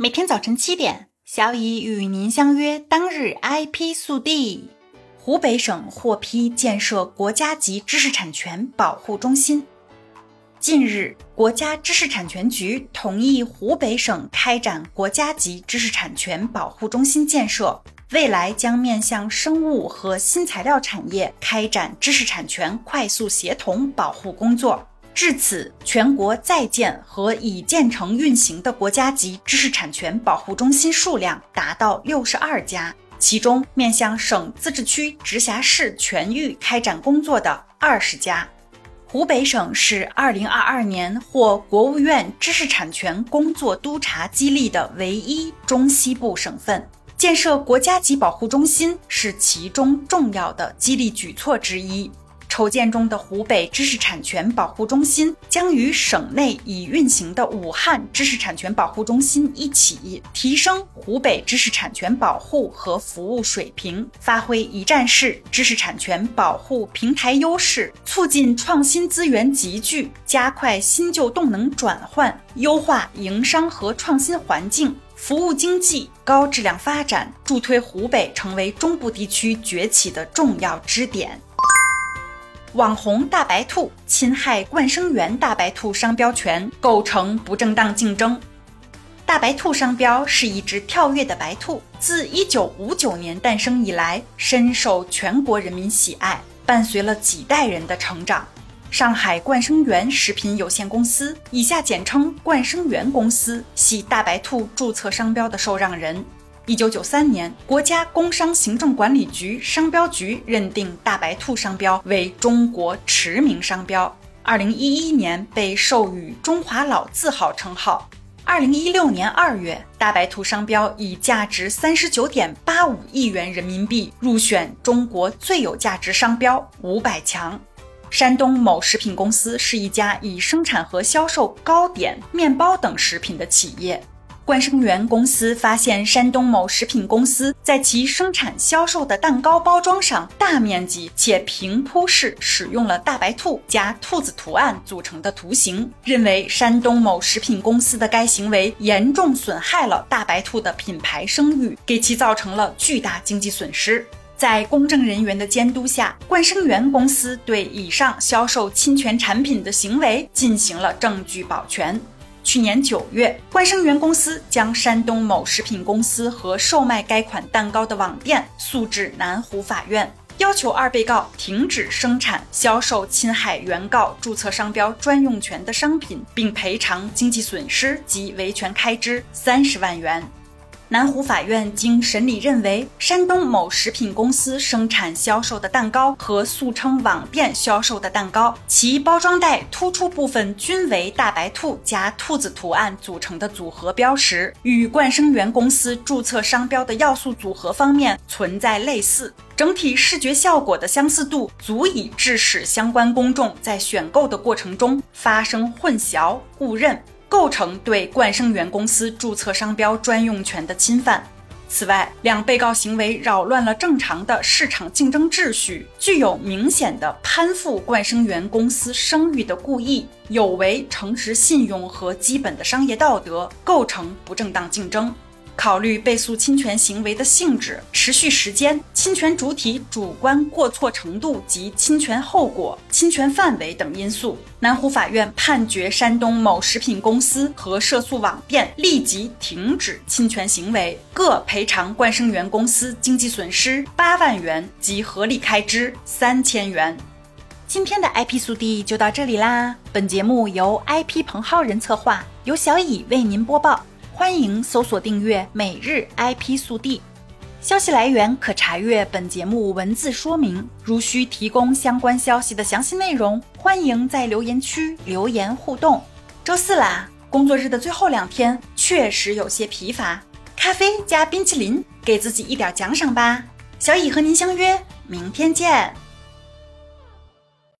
每天早晨七点，小乙与您相约。当日 IP 速递：湖北省获批建设国家级知识产权保护中心。近日，国家知识产权局同意湖北省开展国家级知识产权保护中心建设，未来将面向生物和新材料产业开展知识产权快速协同保护工作。至此，全国在建和已建成运行的国家级知识产权保护中心数量达到六十二家，其中面向省、自治区、直辖市全域开展工作的二十家。湖北省是二零二二年获国务院知识产权工作督察激励的唯一中西部省份，建设国家级保护中心是其中重要的激励举措之一。筹建中的湖北知识产权保护中心将与省内已运行的武汉知识产权保护中心一起，提升湖北知识产权保护和服务水平，发挥一站式知识产权保护平台优势，促进创新资源集聚，加快新旧动能转换，优化营商和创新环境，服务经济高质量发展，助推湖北成为中部地区崛起的重要支点。网红大白兔侵害冠生园大白兔商标权，构成不正当竞争。大白兔商标是一只跳跃的白兔，自1959年诞生以来，深受全国人民喜爱，伴随了几代人的成长。上海冠生园食品有限公司（以下简称冠生园公司）系大白兔注册商标的受让人。一九九三年，国家工商行政管理局商标局认定大白兔商标为中国驰名商标。二零一一年被授予中华老字号称号。二零一六年二月，大白兔商标以价值三十九点八五亿元人民币入选中国最有价值商标五百强。山东某食品公司是一家以生产和销售糕点、面包等食品的企业。冠生园公司发现山东某食品公司在其生产销售的蛋糕包装上大面积且平铺式使用了大白兔加兔子图案组成的图形，认为山东某食品公司的该行为严重损害了大白兔的品牌声誉，给其造成了巨大经济损失。在公证人员的监督下，冠生园公司对以上销售侵权产品的行为进行了证据保全。去年九月，冠生园公司将山东某食品公司和售卖该款蛋糕的网店诉至南湖法院，要求二被告停止生产、销售侵害原告注册商标专用权的商品，并赔偿经济损失及维权开支三十万元。南湖法院经审理认为，山东某食品公司生产销售的蛋糕和俗称网店销售的蛋糕，其包装袋突出部分均为大白兔加兔子图案组成的组合标识，与冠生园公司注册商标的要素组合方面存在类似，整体视觉效果的相似度足以致使相关公众在选购的过程中发生混淆误认。构成对冠生园公司注册商标专用权的侵犯。此外，两被告行为扰乱了正常的市场竞争秩序，具有明显的攀附冠生园公司声誉的故意，有违诚实信用和基本的商业道德，构成不正当竞争。考虑被诉侵权行为的性质、持续时间、侵权主体主观过错程度及侵权后果、侵权范围等因素，南湖法院判决山东某食品公司和涉诉网店立即停止侵权行为，各赔偿冠生园公司经济损失八万元及合理开支三千元。今天的 IP 速递就到这里啦！本节目由 IP 彭浩人策划，由小乙为您播报。欢迎搜索订阅每日 IP 速递，消息来源可查阅本节目文字说明。如需提供相关消息的详细内容，欢迎在留言区留言互动。周四啦，工作日的最后两天确实有些疲乏，咖啡加冰淇淋，给自己一点奖赏吧。小乙和您相约明天见。